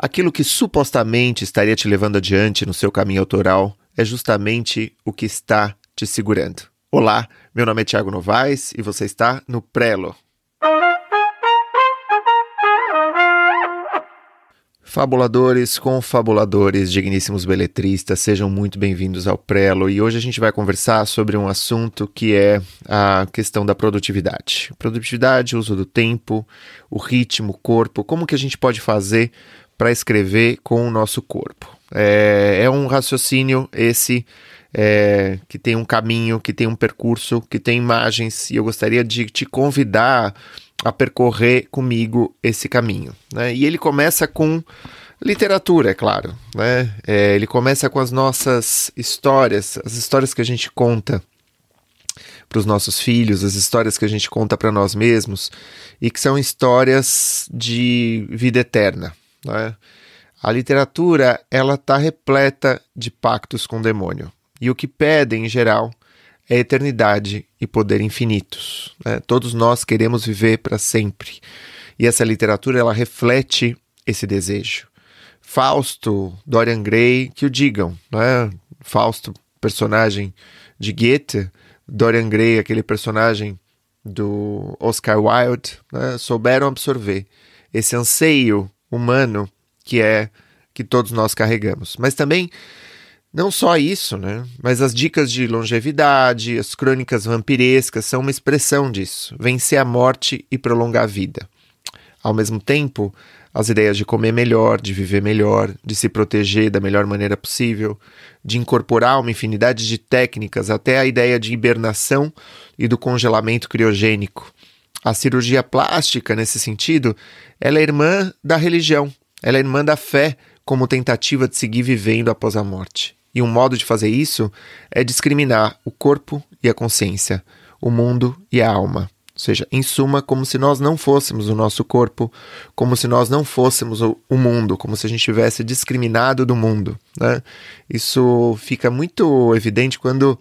aquilo que supostamente estaria te levando adiante no seu caminho autoral é justamente o que está te segurando. Olá, meu nome é Thiago Novaes e você está no Prelo. Fabuladores, confabuladores, digníssimos beletristas, sejam muito bem-vindos ao Prelo e hoje a gente vai conversar sobre um assunto que é a questão da produtividade. Produtividade, uso do tempo, o ritmo, o corpo, como que a gente pode fazer para escrever com o nosso corpo. É, é um raciocínio esse é, que tem um caminho, que tem um percurso, que tem imagens e eu gostaria de te convidar a percorrer comigo esse caminho. Né? E ele começa com literatura, é claro. Né? É, ele começa com as nossas histórias, as histórias que a gente conta para os nossos filhos, as histórias que a gente conta para nós mesmos e que são histórias de vida eterna. Né? A literatura ela está repleta de pactos com o demônio e o que pede em geral é eternidade e poder infinitos. Né? Todos nós queremos viver para sempre. E essa literatura ela reflete esse desejo. Fausto, Dorian Gray, que o digam. Né? Fausto, personagem de Goethe, Dorian Gray, aquele personagem do Oscar Wilde, né? souberam absorver esse anseio humano que é que todos nós carregamos. Mas também não só isso, né? Mas as dicas de longevidade, as crônicas vampirescas são uma expressão disso: vencer a morte e prolongar a vida. Ao mesmo tempo, as ideias de comer melhor, de viver melhor, de se proteger da melhor maneira possível, de incorporar uma infinidade de técnicas, até a ideia de hibernação e do congelamento criogênico. A cirurgia plástica, nesse sentido, ela é irmã da religião, ela é irmã da fé como tentativa de seguir vivendo após a morte. E um modo de fazer isso é discriminar o corpo e a consciência, o mundo e a alma. Ou seja, em suma, como se nós não fôssemos o nosso corpo, como se nós não fôssemos o, mundo, como se a gente tivesse discriminado do mundo. Né? Isso fica muito evidente quando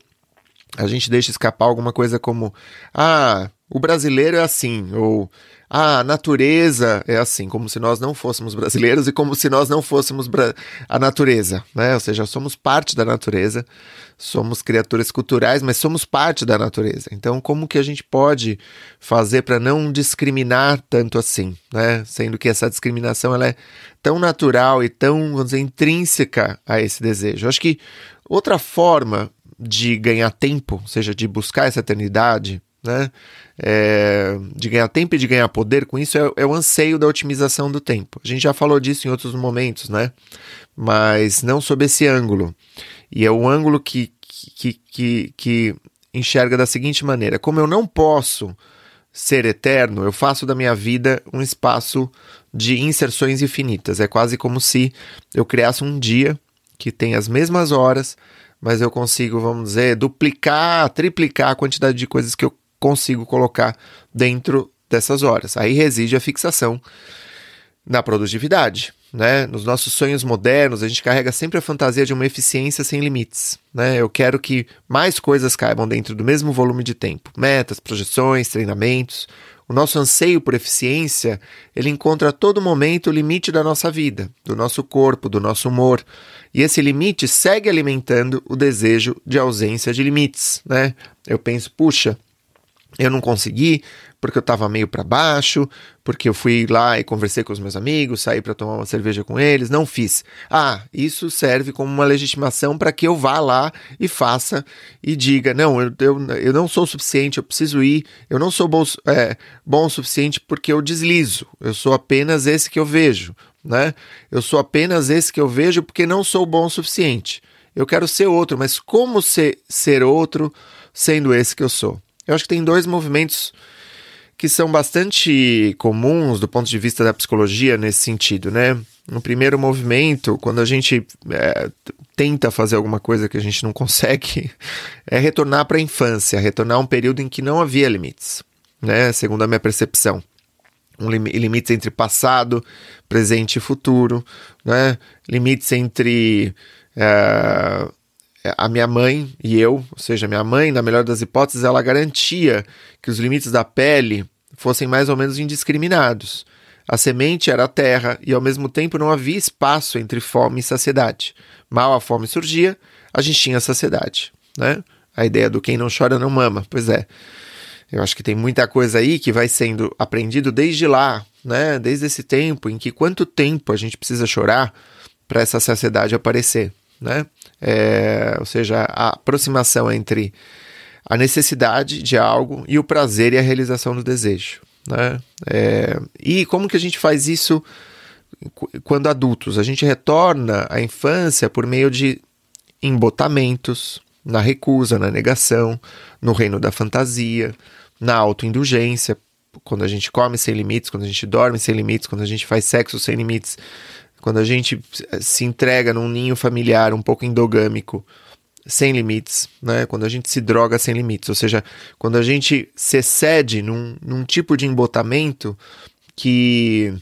a gente deixa escapar alguma coisa como: ah, o brasileiro é assim, ou ah, a natureza é assim, como se nós não fôssemos brasileiros e como se nós não fôssemos a natureza, né? Ou seja, somos parte da natureza, somos criaturas culturais, mas somos parte da natureza. Então, como que a gente pode fazer para não discriminar tanto assim, né? Sendo que essa discriminação ela é tão natural e tão, vamos dizer, intrínseca a esse desejo. Eu acho que outra forma de ganhar tempo, ou seja, de buscar essa eternidade, né? É, de ganhar tempo e de ganhar poder com isso é, é, o anseio da otimização do tempo. A gente já falou disso em outros momentos, né? Mas não sob esse ângulo. E é o ângulo que, que, que, que enxerga da seguinte maneira: como eu não posso ser eterno, eu faço da minha vida um espaço de inserções infinitas. É quase como se eu criasse um dia que tem as mesmas horas, mas eu consigo, vamos dizer, duplicar, triplicar a quantidade de coisas que eu consigo colocar dentro dessas horas. Aí reside a fixação na produtividade. Né? Nos nossos sonhos modernos, a gente carrega sempre a fantasia de uma eficiência sem limites. Né? Eu quero que mais coisas caibam dentro do mesmo volume de tempo. Metas, projeções, treinamentos. O nosso anseio por eficiência, ele encontra a todo momento o limite da nossa vida, do nosso corpo, do nosso humor. E esse limite segue alimentando o desejo de ausência de limites, né? Eu penso, puxa, eu não consegui porque eu estava meio para baixo, porque eu fui lá e conversei com os meus amigos, saí para tomar uma cerveja com eles, não fiz. Ah, isso serve como uma legitimação para que eu vá lá e faça e diga: não, eu, eu, eu não sou o suficiente, eu preciso ir, eu não sou bom, é, bom o suficiente porque eu deslizo, eu sou apenas esse que eu vejo, né? Eu sou apenas esse que eu vejo porque não sou bom o suficiente. Eu quero ser outro, mas como ser, ser outro sendo esse que eu sou? Eu acho que tem dois movimentos que são bastante comuns do ponto de vista da psicologia nesse sentido, né? No primeiro movimento, quando a gente é, tenta fazer alguma coisa que a gente não consegue, é retornar para a infância, retornar a um período em que não havia limites, né? Segundo a minha percepção. Um lim limites entre passado, presente e futuro, né? Limites entre é, a minha mãe e eu, ou seja, minha mãe, na melhor das hipóteses, ela garantia que os limites da pele fossem mais ou menos indiscriminados. A semente era a terra e ao mesmo tempo não havia espaço entre fome e saciedade. Mal a fome surgia, a gente tinha saciedade, né? A ideia do quem não chora não mama, pois é. Eu acho que tem muita coisa aí que vai sendo aprendido desde lá, né? Desde esse tempo em que quanto tempo a gente precisa chorar para essa saciedade aparecer, né? É, ou seja, a aproximação entre a necessidade de algo e o prazer e a realização do desejo, né? É, e como que a gente faz isso quando adultos? A gente retorna à infância por meio de embotamentos, na recusa, na negação, no reino da fantasia, na autoindulgência, quando a gente come sem limites, quando a gente dorme sem limites, quando a gente faz sexo sem limites, quando a gente se entrega num ninho familiar um pouco endogâmico, sem limites, né? Quando a gente se droga sem limites, ou seja, quando a gente se excede num, num tipo de embotamento que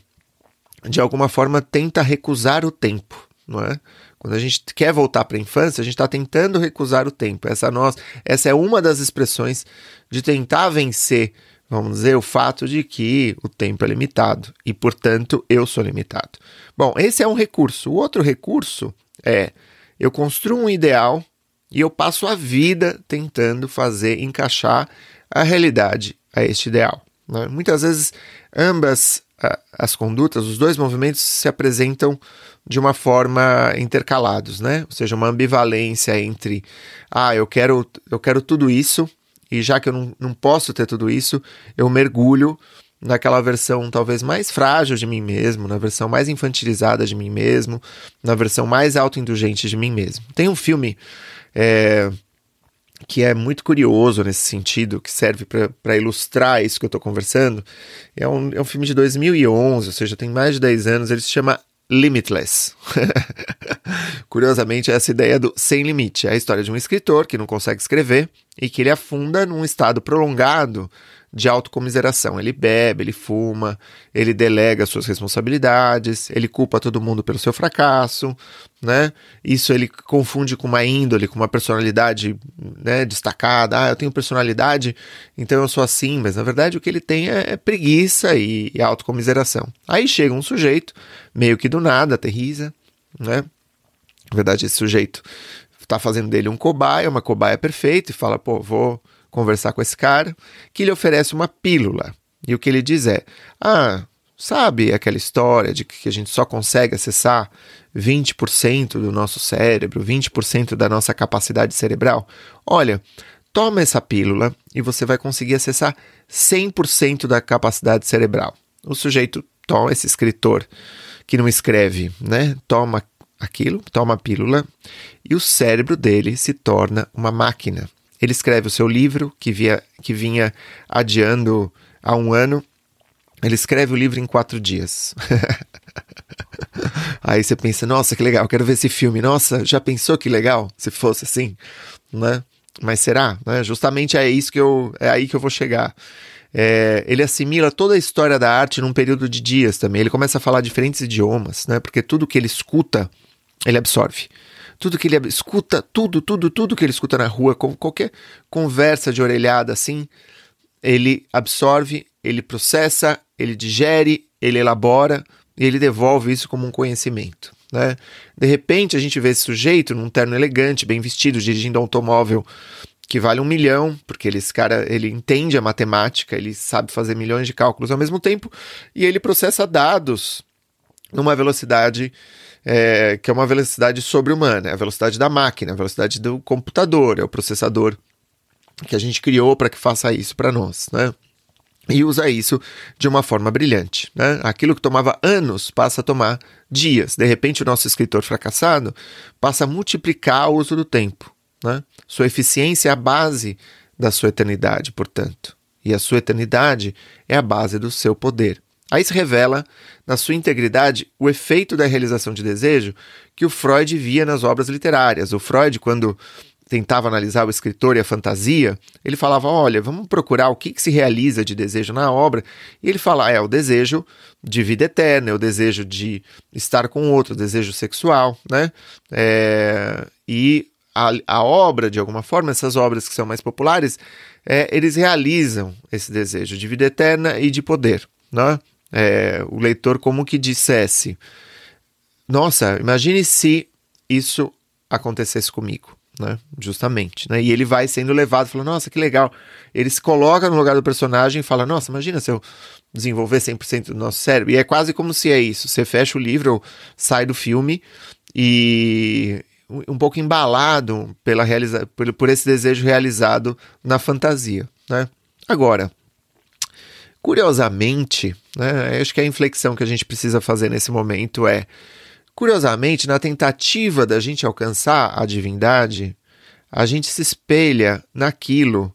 de alguma forma tenta recusar o tempo, não é? Quando a gente quer voltar para a infância, a gente está tentando recusar o tempo. Essa, nós, essa é uma das expressões de tentar vencer, vamos dizer, o fato de que o tempo é limitado e, portanto, eu sou limitado. Bom, esse é um recurso. O outro recurso é eu construo um ideal e eu passo a vida tentando fazer encaixar a realidade a este ideal. Né? Muitas vezes, ambas as condutas, os dois movimentos se apresentam de uma forma intercalados, né? Ou seja, uma ambivalência entre ah, eu quero, eu quero tudo isso, e já que eu não, não posso ter tudo isso, eu mergulho naquela versão talvez mais frágil de mim mesmo, na versão mais infantilizada de mim mesmo, na versão mais autoindulgente de mim mesmo. Tem um filme é, que é muito curioso nesse sentido, que serve para ilustrar isso que eu estou conversando. É um, é um filme de 2011, ou seja, tem mais de 10 anos. Ele se chama Limitless. Curiosamente, essa ideia do sem limite é a história de um escritor que não consegue escrever e que ele afunda num estado prolongado de autocomiseração. Ele bebe, ele fuma, ele delega suas responsabilidades, ele culpa todo mundo pelo seu fracasso, né? Isso ele confunde com uma índole, com uma personalidade né, destacada. Ah, eu tenho personalidade, então eu sou assim, mas na verdade o que ele tem é, é preguiça e, e autocomiseração. Aí chega um sujeito, meio que do nada, aterriza, né? Na verdade, esse sujeito está fazendo dele um cobaia, uma cobaia perfeita, e fala, pô, vou conversar com esse cara, que lhe oferece uma pílula. E o que ele diz é: Ah, sabe aquela história de que a gente só consegue acessar 20% do nosso cérebro, 20% da nossa capacidade cerebral? Olha, toma essa pílula e você vai conseguir acessar 100% da capacidade cerebral. O sujeito toma, esse escritor que não escreve, né? Toma aquilo, toma a pílula e o cérebro dele se torna uma máquina. Ele escreve o seu livro, que, via, que vinha adiando há um ano. Ele escreve o livro em quatro dias. Aí você pensa, nossa, que legal, quero ver esse filme. Nossa, já pensou que legal se fosse assim, né? Mas será? Né? Justamente é isso que eu, é aí que eu vou chegar. É, ele assimila toda a história da arte num período de dias também. Ele começa a falar diferentes idiomas, né? Porque tudo que ele escuta, ele absorve tudo que ele escuta, tudo, tudo, tudo que ele escuta na rua, qualquer conversa de orelhada assim, ele absorve, ele processa, ele digere, ele elabora e ele devolve isso como um conhecimento. Né? De repente a gente vê esse sujeito num terno elegante, bem vestido, dirigindo um automóvel que vale um milhão, porque ele, esse cara ele entende a matemática, ele sabe fazer milhões de cálculos ao mesmo tempo e ele processa dados numa velocidade é, que é uma velocidade sobre-humana, é a velocidade da máquina, a velocidade do computador, é o processador que a gente criou para que faça isso para nós, né? E usa isso de uma forma brilhante. Né? Aquilo que tomava anos passa a tomar dias. De repente, o nosso escritor fracassado passa a multiplicar o uso do tempo. Né? Sua eficiência é a base da sua eternidade, portanto. E a sua eternidade é a base do seu poder. Aí se revela, na sua integridade, o efeito da realização de desejo que o Freud via nas obras literárias. O Freud, quando tentava analisar o escritor e a fantasia, ele falava: olha, vamos procurar o que, que se realiza de desejo na obra. E ele fala: é o desejo de vida eterna, é o desejo de estar com outro, o desejo sexual, né? É, e a, a, obra, de alguma forma, essas obras que são mais populares, é, eles realizam esse desejo de vida eterna e de poder. Né? É, o leitor como que dissesse: Nossa, imagine se isso acontecesse comigo. Né? Justamente. Né? E ele vai sendo levado, falando, nossa, que legal. Ele se coloca no lugar do personagem e fala, nossa, imagina se eu desenvolver 100% do nosso cérebro. E é quase como se é isso. Você fecha o livro, sai do filme e um pouco embalado pela realiza por, por esse desejo realizado na fantasia. Né? Agora, curiosamente, né, acho que a inflexão que a gente precisa fazer nesse momento é Curiosamente, na tentativa da gente alcançar a divindade, a gente se espelha naquilo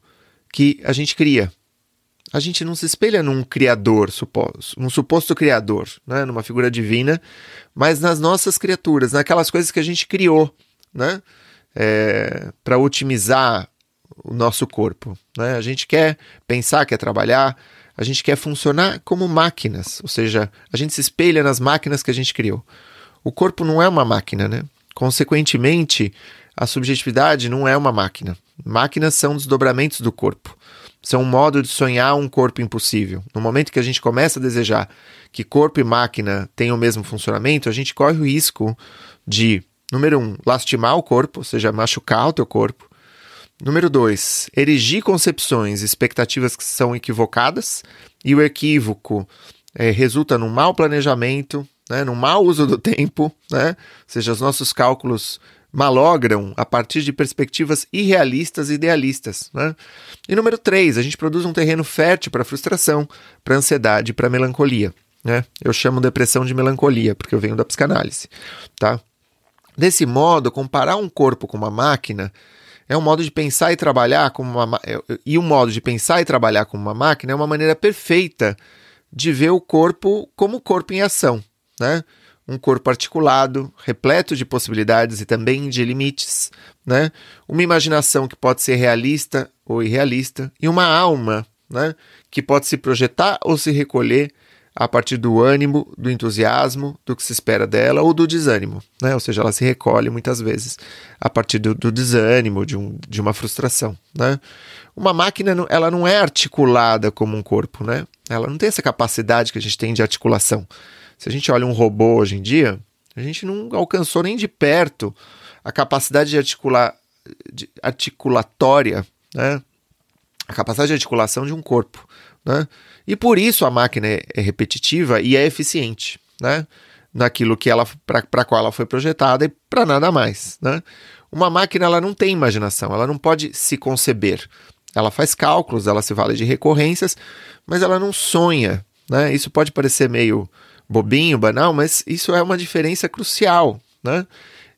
que a gente cria. A gente não se espelha num criador, num suposto criador, né? numa figura divina, mas nas nossas criaturas, naquelas coisas que a gente criou, né? É, para otimizar o nosso corpo. Né? A gente quer pensar, quer trabalhar, a gente quer funcionar como máquinas, ou seja, a gente se espelha nas máquinas que a gente criou. O corpo não é uma máquina, né? Consequentemente, a subjetividade não é uma máquina. Máquinas são desdobramentos do corpo. São um modo de sonhar um corpo impossível. No momento que a gente começa a desejar que corpo e máquina tenham o mesmo funcionamento, a gente corre o risco de, número um, lastimar o corpo, ou seja, machucar o teu corpo. Número dois, erigir concepções e expectativas que são equivocadas, e o equívoco é, resulta num mau planejamento, né, no mau uso do tempo, né, ou seja, os nossos cálculos malogram a partir de perspectivas irrealistas e idealistas. Né? E número três, a gente produz um terreno fértil para frustração, para ansiedade, para melancolia. Né? Eu chamo depressão de melancolia, porque eu venho da psicanálise. Tá? Desse modo, comparar um corpo com uma máquina é um modo de pensar e trabalhar como uma é, e um modo de pensar e trabalhar como uma máquina é uma maneira perfeita de ver o corpo como corpo em ação né? Um corpo articulado, repleto de possibilidades e também de limites, né? Uma imaginação que pode ser realista ou irrealista e uma alma, né? Que pode se projetar ou se recolher a partir do ânimo, do entusiasmo, do que se espera dela ou do desânimo, né? Ou seja, ela se recolhe muitas vezes a partir do, do desânimo, de, um, de uma frustração, né? Uma máquina, ela não é articulada como um corpo, né? Ela não tem essa capacidade que a gente tem de articulação. Se a gente olha um robô hoje em dia, a gente não alcançou nem de perto a capacidade de articular de articulatória, né? A capacidade de articulação de um corpo, né? E por isso a máquina é, é repetitiva e é eficiente, né? Naquilo que ela para qual ela foi projetada e para nada mais, né? Uma máquina ela não tem imaginação, ela não pode se conceber. Ela faz cálculos, ela se vale de recorrências, mas ela não sonha, né? Isso pode parecer meio bobinho, banal, mas isso é uma diferença crucial, né?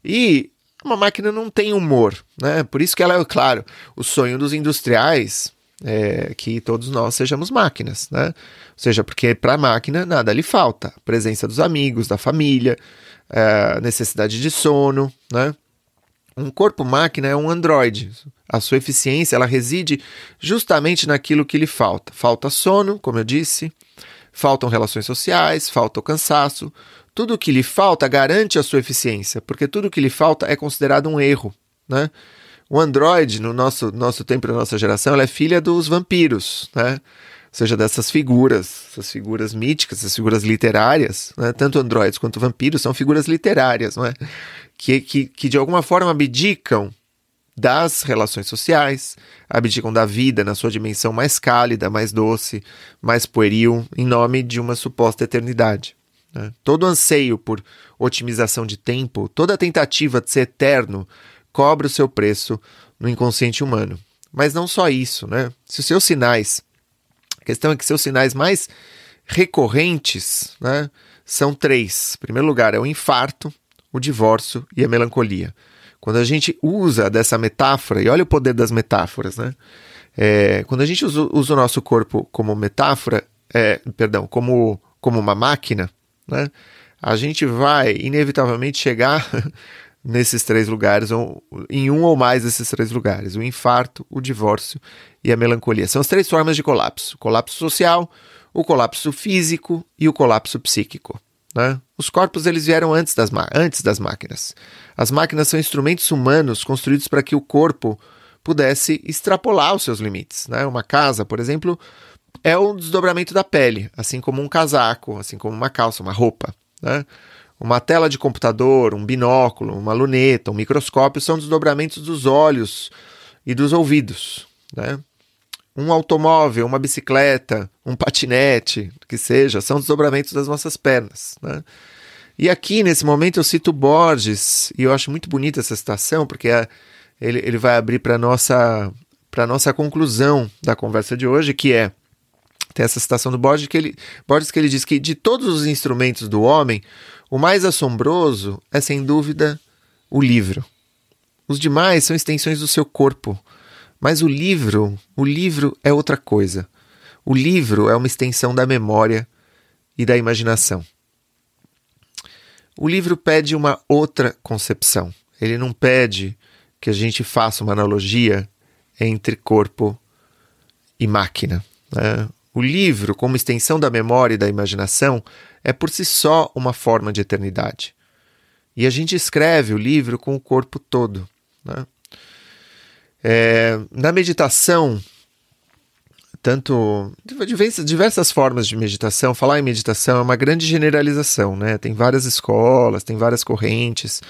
E uma máquina não tem humor, né? Por isso que ela é, claro, o sonho dos industriais é que todos nós sejamos máquinas, né? Ou seja, porque para a máquina nada lhe falta. Presença dos amigos, da família, é, necessidade de sono, né? Um corpo máquina é um androide. A sua eficiência ela reside justamente naquilo que lhe falta. Falta sono, como eu disse, Faltam relações sociais, falta o cansaço. Tudo o que lhe falta garante a sua eficiência, porque tudo o que lhe falta é considerado um erro. Né? O Android, no nosso, nosso tempo, na nossa geração, ela é filha dos vampiros, né? ou seja, dessas figuras, essas figuras míticas, essas figuras literárias, né? tanto androides quanto vampiros são figuras literárias, não é? que, que, que de alguma forma abdicam das relações sociais, abdicam da vida na sua dimensão mais cálida, mais doce, mais pueril, em nome de uma suposta eternidade. Né? Todo anseio por otimização de tempo, toda tentativa de ser eterno, cobra o seu preço no inconsciente humano. Mas não só isso, né? Se os seus sinais, a questão é que seus sinais mais recorrentes né, são três. Em primeiro lugar, é o infarto, o divórcio e a melancolia. Quando a gente usa dessa metáfora, e olha o poder das metáforas, né? É, quando a gente usa, usa, o nosso corpo como metáfora, é, perdão, como, como uma máquina, né? A gente vai inevitavelmente chegar nesses três lugares, ou em um ou mais desses três lugares: o infarto, o divórcio e a melancolia. São as três formas de colapso: o colapso social, o colapso físico e o colapso psíquico. Né? Os corpos eles vieram antes das, antes das máquinas. As máquinas são instrumentos humanos construídos para que o corpo pudesse extrapolar os seus limites. Né? Uma casa, por exemplo, é um desdobramento da pele, assim como um casaco, assim como uma calça, uma roupa. Né? Uma tela de computador, um binóculo, uma luneta, um microscópio são desdobramentos dos olhos e dos ouvidos. Né? Um automóvel, uma bicicleta, um patinete, que seja, são desdobramentos das nossas pernas. Né? E aqui, nesse momento, eu cito Borges, e eu acho muito bonita essa citação, porque é, ele, ele vai abrir para a nossa, nossa conclusão da conversa de hoje, que é tem essa citação do Borges que ele, Borges que ele diz que de todos os instrumentos do homem, o mais assombroso é sem dúvida o livro. Os demais são extensões do seu corpo, mas o livro, o livro é outra coisa. O livro é uma extensão da memória e da imaginação. O livro pede uma outra concepção. Ele não pede que a gente faça uma analogia entre corpo e máquina. Né? O livro, como extensão da memória e da imaginação, é por si só uma forma de eternidade. E a gente escreve o livro com o corpo todo. Né? É, na meditação, tanto diversas, formas de meditação, falar em meditação é uma grande generalização, né? Tem várias escolas, tem várias correntes.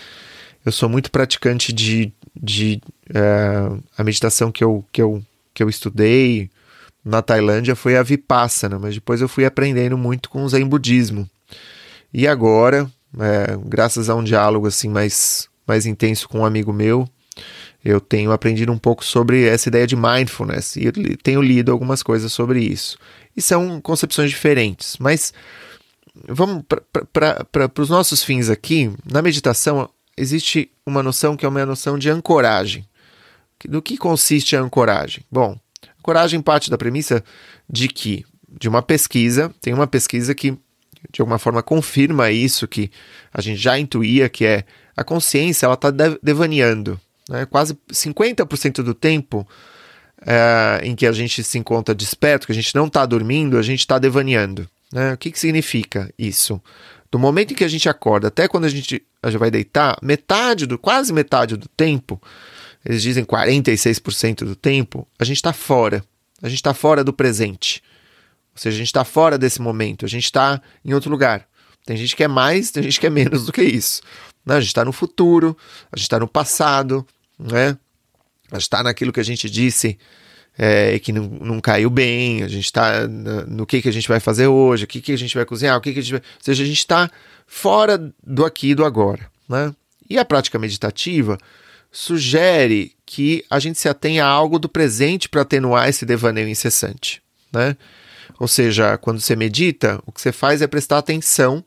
Eu sou muito praticante de, de é, a meditação que eu, que eu, que eu estudei, na Tailândia foi a Vipassana, mas depois eu fui aprendendo muito com o Zen Budismo. E agora, é, graças a um diálogo assim mais, mais intenso com um amigo meu, eu tenho aprendido um pouco sobre essa ideia de mindfulness e tenho lido algumas coisas sobre isso. E são concepções diferentes, mas vamos para os nossos fins aqui. Na meditação existe uma noção que é uma noção de ancoragem. Do que consiste a ancoragem? Bom, Coragem parte da premissa de que, de uma pesquisa, tem uma pesquisa que de alguma forma confirma isso que a gente já intuía, que é a consciência ela está devaneando. Né? Quase 50% do tempo é, em que a gente se encontra desperto, que a gente não está dormindo, a gente está devaneando. Né? O que, que significa isso? Do momento em que a gente acorda até quando a gente, a gente vai deitar, metade do, quase metade do tempo, eles dizem 46% do tempo, a gente está fora. A gente está fora do presente. Ou seja, a gente está fora desse momento, a gente está em outro lugar. Tem gente que é mais, tem gente que é menos do que isso. Né? A gente está no futuro, a gente está no passado, né? a gente está naquilo que a gente disse é, que não, não caiu bem, a gente está no, que, que a gente vai fazer hoje, o que, que a gente vai cozinhar, o que, que a gente vai. Ou seja, a gente está fora do aqui e do agora. Né? E a prática meditativa sugere que a gente se atenha a algo do presente para atenuar esse devaneio incessante, né? Ou seja, quando você medita, o que você faz é prestar atenção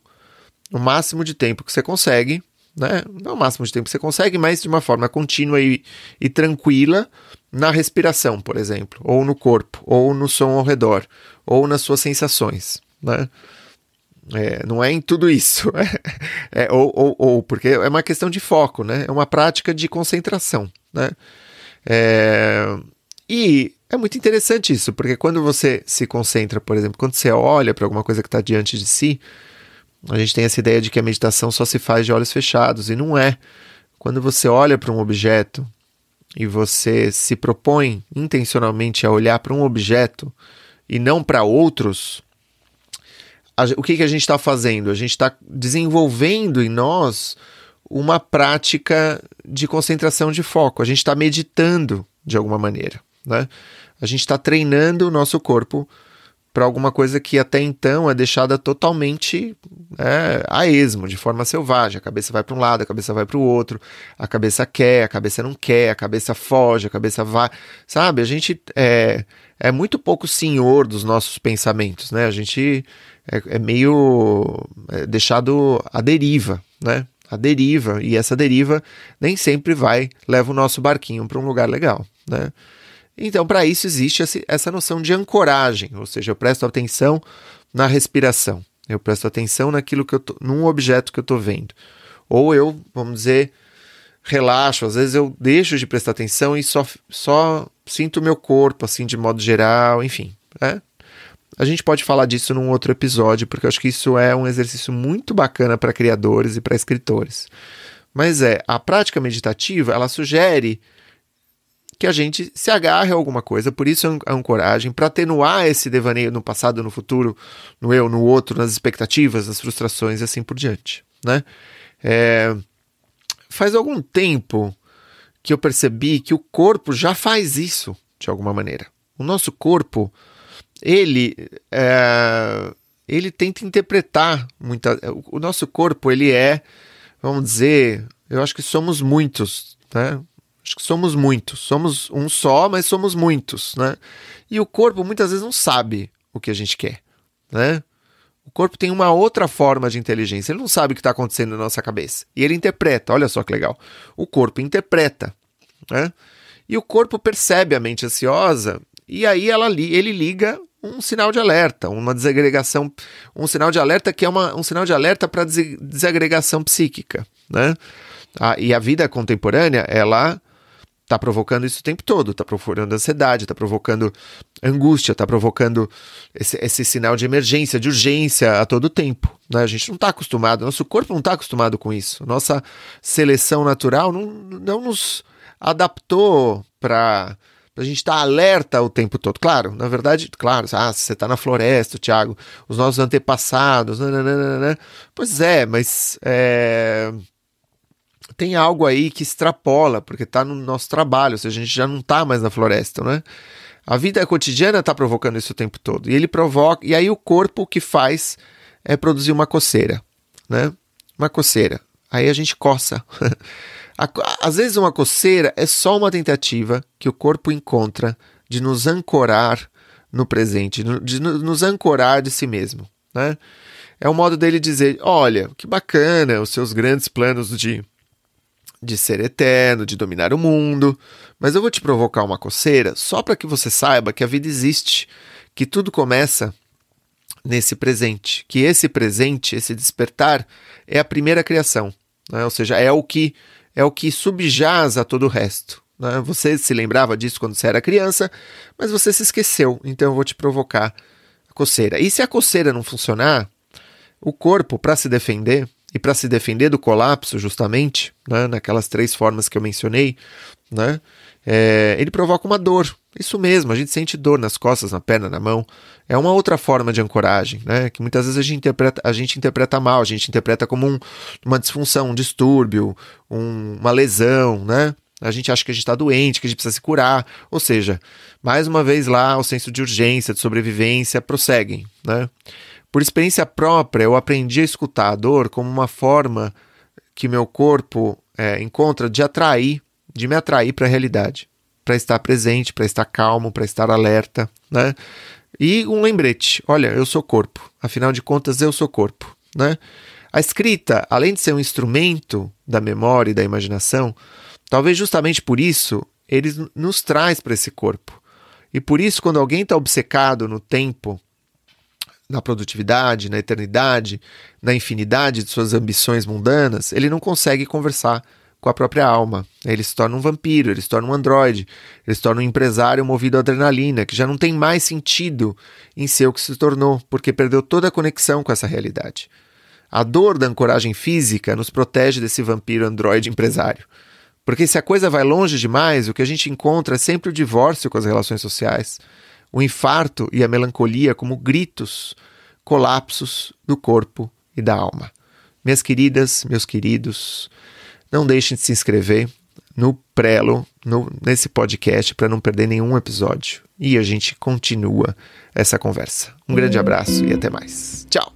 o máximo de tempo que você consegue, né? Não o máximo de tempo que você consegue, mas de uma forma contínua e, e tranquila na respiração, por exemplo, ou no corpo, ou no som ao redor, ou nas suas sensações, né? É, não é em tudo isso. É, ou, ou, ou, porque é uma questão de foco, né? É uma prática de concentração, né? É, e é muito interessante isso, porque quando você se concentra, por exemplo, quando você olha para alguma coisa que está diante de si, a gente tem essa ideia de que a meditação só se faz de olhos fechados, e não é. Quando você olha para um objeto e você se propõe intencionalmente a olhar para um objeto e não para outros, a, o que, que a gente está fazendo? A gente está desenvolvendo em nós uma prática de concentração de foco. A gente está meditando de alguma maneira. Né? A gente está treinando o nosso corpo para alguma coisa que até então é deixada totalmente é, a esmo, de forma selvagem. A cabeça vai para um lado, a cabeça vai para o outro, a cabeça quer, a cabeça não quer, a cabeça foge, a cabeça vai. Sabe? A gente é, é muito pouco senhor dos nossos pensamentos, né? A gente é, é meio é deixado à deriva, né? A deriva, e essa deriva nem sempre vai, leva o nosso barquinho para um lugar legal, né? Então, para isso existe essa noção de ancoragem, ou seja, eu presto atenção na respiração, eu presto atenção naquilo que eu tô, num objeto que eu estou vendo. Ou eu, vamos dizer, relaxo, às vezes eu deixo de prestar atenção e só, só sinto o meu corpo, assim, de modo geral, enfim. Né? A gente pode falar disso num outro episódio, porque eu acho que isso é um exercício muito bacana para criadores e para escritores. Mas é, a prática meditativa, ela sugere que a gente se agarre a alguma coisa, por isso a ancoragem, para atenuar esse devaneio no passado, no futuro, no eu, no outro, nas expectativas, nas frustrações e assim por diante. Né? É, faz algum tempo que eu percebi que o corpo já faz isso de alguma maneira. O nosso corpo, ele, é, ele tenta interpretar muita. O nosso corpo, ele é, vamos dizer, eu acho que somos muitos, né? Acho que somos muitos. Somos um só, mas somos muitos, né? E o corpo muitas vezes não sabe o que a gente quer, né? O corpo tem uma outra forma de inteligência. Ele não sabe o que está acontecendo na nossa cabeça. E ele interpreta. Olha só que legal. O corpo interpreta, né? E o corpo percebe a mente ansiosa e aí ela, ele liga um sinal de alerta, uma desagregação, um sinal de alerta que é uma, um sinal de alerta para desagregação psíquica, né? Ah, e a vida contemporânea, ela está provocando isso o tempo todo, está provocando ansiedade, está provocando angústia, está provocando esse, esse, sinal de emergência, de urgência a todo tempo. Né? A gente não está acostumado, nosso corpo não está acostumado com isso. Nossa seleção natural não, não nos adaptou para a gente estar tá alerta o tempo todo. Claro, na verdade, claro, ah, você está na floresta, Tiago, os nossos antepassados, nananana. pois é, mas é, tem algo aí que extrapola, porque está no nosso trabalho, ou seja, a gente já não está mais na floresta, né? A vida cotidiana está provocando isso o tempo todo. E ele provoca. E aí o corpo o que faz é produzir uma coceira, né? Uma coceira. Aí a gente coça. Às vezes uma coceira é só uma tentativa que o corpo encontra de nos ancorar no presente, de nos ancorar de si mesmo, né? É o modo dele dizer: olha, que bacana os seus grandes planos de de ser eterno, de dominar o mundo, mas eu vou te provocar uma coceira só para que você saiba que a vida existe, que tudo começa nesse presente, que esse presente, esse despertar é a primeira criação, né? ou seja, é o que é o que subjaz a todo o resto. Né? Você se lembrava disso quando você era criança, mas você se esqueceu, então eu vou te provocar a coceira. E se a coceira não funcionar, o corpo, para se defender, e para se defender do colapso, justamente, né, naquelas três formas que eu mencionei, né, é, ele provoca uma dor. Isso mesmo, a gente sente dor nas costas, na perna, na mão. É uma outra forma de ancoragem, né? Que muitas vezes a gente interpreta, a gente interpreta mal, a gente interpreta como um, uma disfunção, um distúrbio, um, uma lesão, né? A gente acha que a gente está doente, que a gente precisa se curar. Ou seja, mais uma vez lá, o senso de urgência, de sobrevivência prosseguem, né? Por experiência própria, eu aprendi a escutar a dor como uma forma que meu corpo é, encontra de atrair, de me atrair para a realidade, para estar presente, para estar calmo, para estar alerta, né? E um lembrete: olha, eu sou corpo, afinal de contas, eu sou corpo, né? A escrita, além de ser um instrumento da memória e da imaginação, talvez justamente por isso ele nos traz para esse corpo. E por isso, quando alguém está obcecado no tempo, na produtividade, na eternidade, na infinidade de suas ambições mundanas, ele não consegue conversar com a própria alma. Ele se torna um vampiro, ele se torna um androide, ele se torna um empresário movido à adrenalina, que já não tem mais sentido em ser o que se tornou, porque perdeu toda a conexão com essa realidade. A dor da ancoragem física nos protege desse vampiro androide empresário. Porque se a coisa vai longe demais, o que a gente encontra é sempre o divórcio com as relações sociais o infarto e a melancolia como gritos, colapsos do corpo e da alma. Minhas queridas, meus queridos, não deixem de se inscrever no Prelo, no, nesse podcast, para não perder nenhum episódio. E a gente continua essa conversa. Um grande abraço e até mais. Tchau!